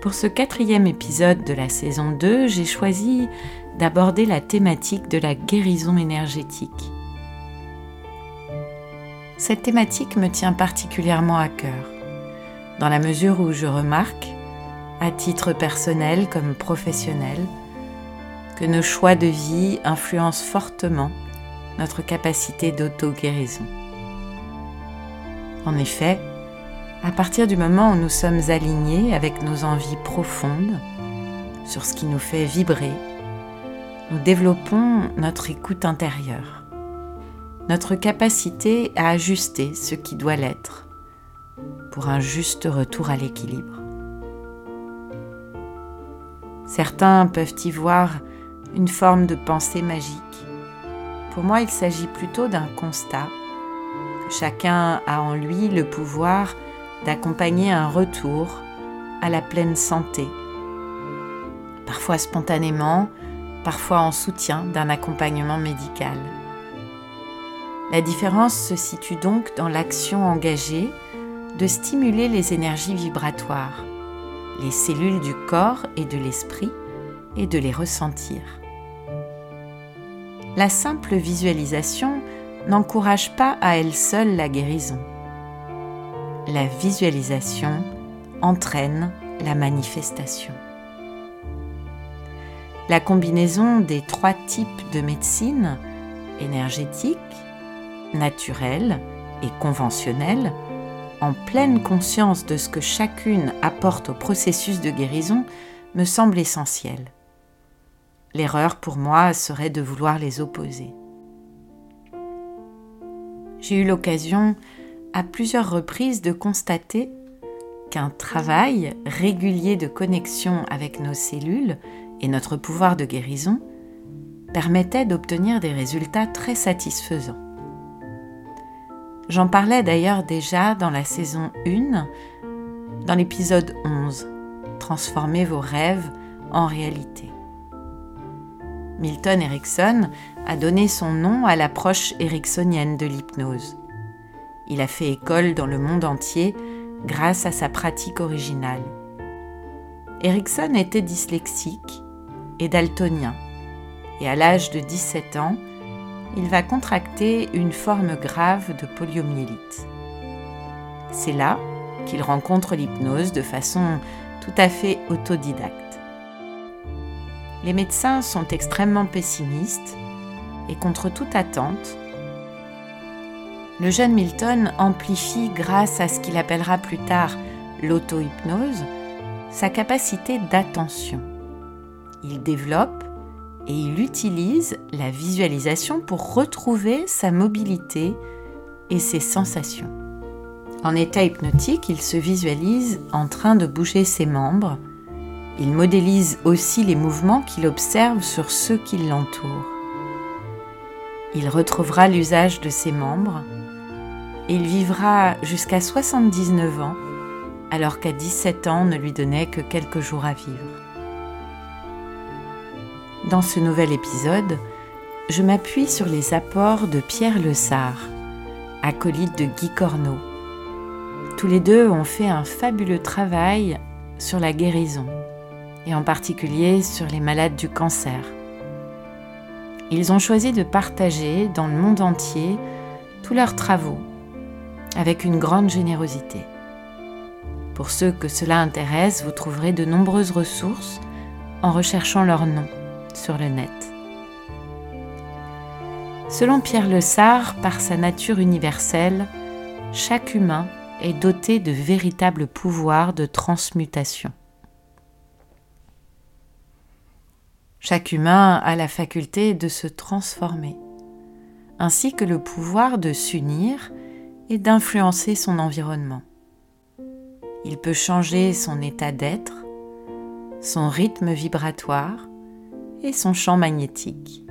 Pour ce quatrième épisode de la saison 2, j'ai choisi d'aborder la thématique de la guérison énergétique. Cette thématique me tient particulièrement à cœur, dans la mesure où je remarque, à titre personnel comme professionnel, que nos choix de vie influencent fortement notre capacité d'auto-guérison. En effet, à partir du moment où nous sommes alignés avec nos envies profondes sur ce qui nous fait vibrer, nous développons notre écoute intérieure, notre capacité à ajuster ce qui doit l'être pour un juste retour à l'équilibre. Certains peuvent y voir une forme de pensée magique. Pour moi, il s'agit plutôt d'un constat que chacun a en lui le pouvoir d'accompagner un retour à la pleine santé, parfois spontanément, parfois en soutien d'un accompagnement médical. La différence se situe donc dans l'action engagée de stimuler les énergies vibratoires, les cellules du corps et de l'esprit, et de les ressentir. La simple visualisation n'encourage pas à elle seule la guérison la visualisation entraîne la manifestation. La combinaison des trois types de médecine, énergétique, naturelle et conventionnelle, en pleine conscience de ce que chacune apporte au processus de guérison, me semble essentielle. L'erreur pour moi serait de vouloir les opposer. J'ai eu l'occasion à plusieurs reprises de constater qu'un travail régulier de connexion avec nos cellules et notre pouvoir de guérison permettait d'obtenir des résultats très satisfaisants. J'en parlais d'ailleurs déjà dans la saison 1, dans l'épisode 11, Transformer vos rêves en réalité. Milton Erickson a donné son nom à l'approche ericksonienne de l'hypnose. Il a fait école dans le monde entier grâce à sa pratique originale. Erickson était dyslexique et daltonien, et à l'âge de 17 ans, il va contracter une forme grave de poliomyélite. C'est là qu'il rencontre l'hypnose de façon tout à fait autodidacte. Les médecins sont extrêmement pessimistes et contre toute attente, le jeune Milton amplifie grâce à ce qu'il appellera plus tard l'auto-hypnose sa capacité d'attention. Il développe et il utilise la visualisation pour retrouver sa mobilité et ses sensations. En état hypnotique, il se visualise en train de bouger ses membres. Il modélise aussi les mouvements qu'il observe sur ceux qui l'entourent. Il retrouvera l'usage de ses membres il vivra jusqu'à 79 ans, alors qu'à 17 ans ne lui donnait que quelques jours à vivre. Dans ce nouvel épisode, je m'appuie sur les apports de Pierre Le Sart, acolyte de Guy Corneau. Tous les deux ont fait un fabuleux travail sur la guérison, et en particulier sur les malades du cancer. Ils ont choisi de partager dans le monde entier tous leurs travaux avec une grande générosité. Pour ceux que cela intéresse, vous trouverez de nombreuses ressources en recherchant leur nom sur le net. Selon Pierre Le Sart, par sa nature universelle, chaque humain est doté de véritables pouvoirs de transmutation. Chaque humain a la faculté de se transformer, ainsi que le pouvoir de s'unir et d'influencer son environnement. Il peut changer son état d'être, son rythme vibratoire et son champ magnétique.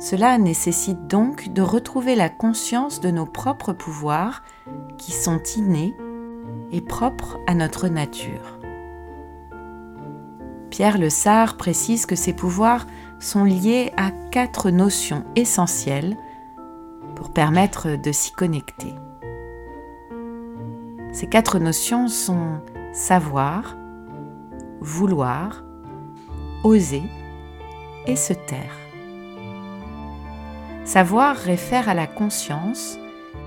Cela nécessite donc de retrouver la conscience de nos propres pouvoirs qui sont innés et propres à notre nature. Pierre Le Sart précise que ces pouvoirs sont liés à quatre notions essentielles pour permettre de s'y connecter. Ces quatre notions sont savoir, vouloir, oser et se taire. Savoir réfère à la conscience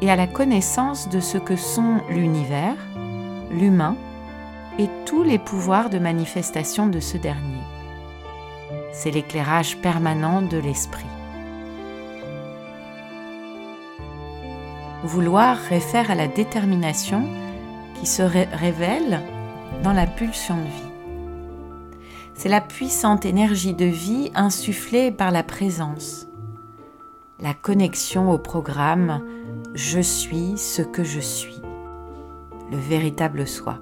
et à la connaissance de ce que sont l'univers, l'humain et tous les pouvoirs de manifestation de ce dernier. C'est l'éclairage permanent de l'esprit. Vouloir réfère à la détermination qui se révèle dans la pulsion de vie. C'est la puissante énergie de vie insufflée par la présence, la connexion au programme Je suis ce que je suis, le véritable soi.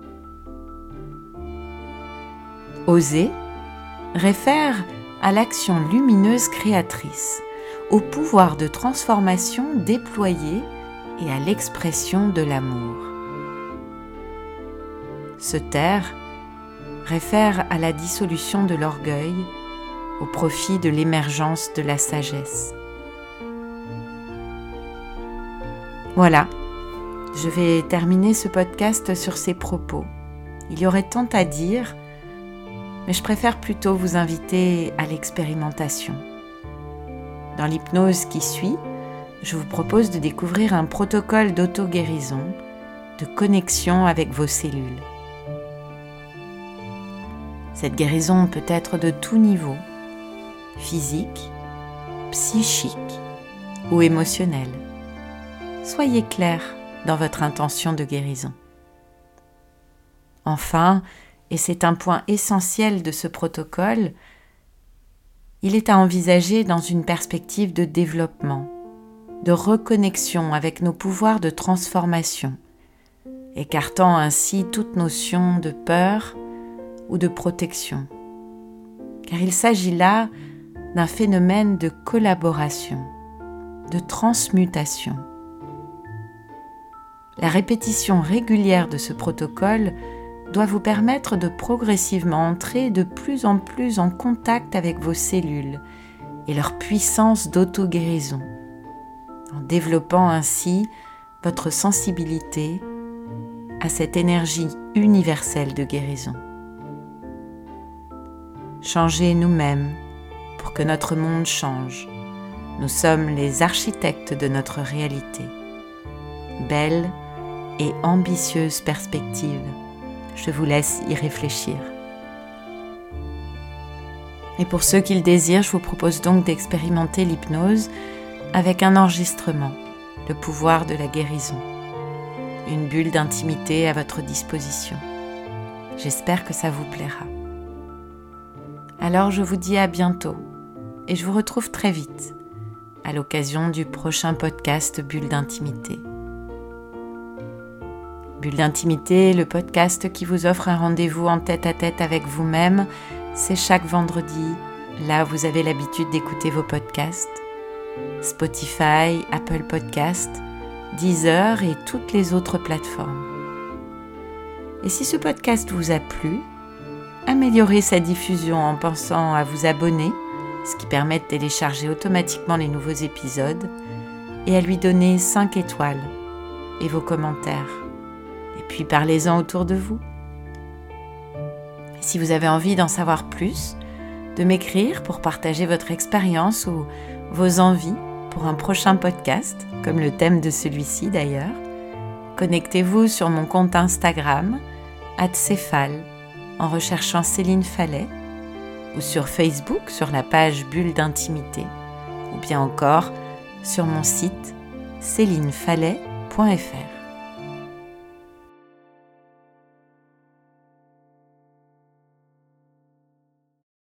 Oser réfère à l'action lumineuse créatrice, au pouvoir de transformation déployé et à l'expression de l'amour. Se taire réfère à la dissolution de l'orgueil au profit de l'émergence de la sagesse. Voilà, je vais terminer ce podcast sur ces propos. Il y aurait tant à dire, mais je préfère plutôt vous inviter à l'expérimentation. Dans l'hypnose qui suit, je vous propose de découvrir un protocole d'auto-guérison, de connexion avec vos cellules. Cette guérison peut être de tout niveau, physique, psychique ou émotionnel. Soyez clair dans votre intention de guérison. Enfin, et c'est un point essentiel de ce protocole, il est à envisager dans une perspective de développement, de reconnexion avec nos pouvoirs de transformation, écartant ainsi toute notion de peur ou de protection. Car il s'agit là d'un phénomène de collaboration, de transmutation. La répétition régulière de ce protocole doit vous permettre de progressivement entrer de plus en plus en contact avec vos cellules et leur puissance d'auto-guérison, en développant ainsi votre sensibilité à cette énergie universelle de guérison. Changez nous-mêmes pour que notre monde change. Nous sommes les architectes de notre réalité. Belle et ambitieuse perspective je vous laisse y réfléchir. Et pour ceux qui le désirent, je vous propose donc d'expérimenter l'hypnose avec un enregistrement, le pouvoir de la guérison, une bulle d'intimité à votre disposition. J'espère que ça vous plaira. Alors je vous dis à bientôt et je vous retrouve très vite à l'occasion du prochain podcast Bulle d'intimité. Bulle d'intimité, le podcast qui vous offre un rendez-vous en tête à tête avec vous-même, c'est chaque vendredi. Là, vous avez l'habitude d'écouter vos podcasts. Spotify, Apple Podcast, Deezer et toutes les autres plateformes. Et si ce podcast vous a plu, améliorez sa diffusion en pensant à vous abonner, ce qui permet de télécharger automatiquement les nouveaux épisodes, et à lui donner 5 étoiles et vos commentaires puis parlez-en autour de vous. Si vous avez envie d'en savoir plus, de m'écrire pour partager votre expérience ou vos envies pour un prochain podcast, comme le thème de celui-ci d'ailleurs, connectez-vous sur mon compte Instagram, @céphale, en recherchant Céline Fallet, ou sur Facebook sur la page Bulle d'intimité, ou bien encore sur mon site célinefallet.fr.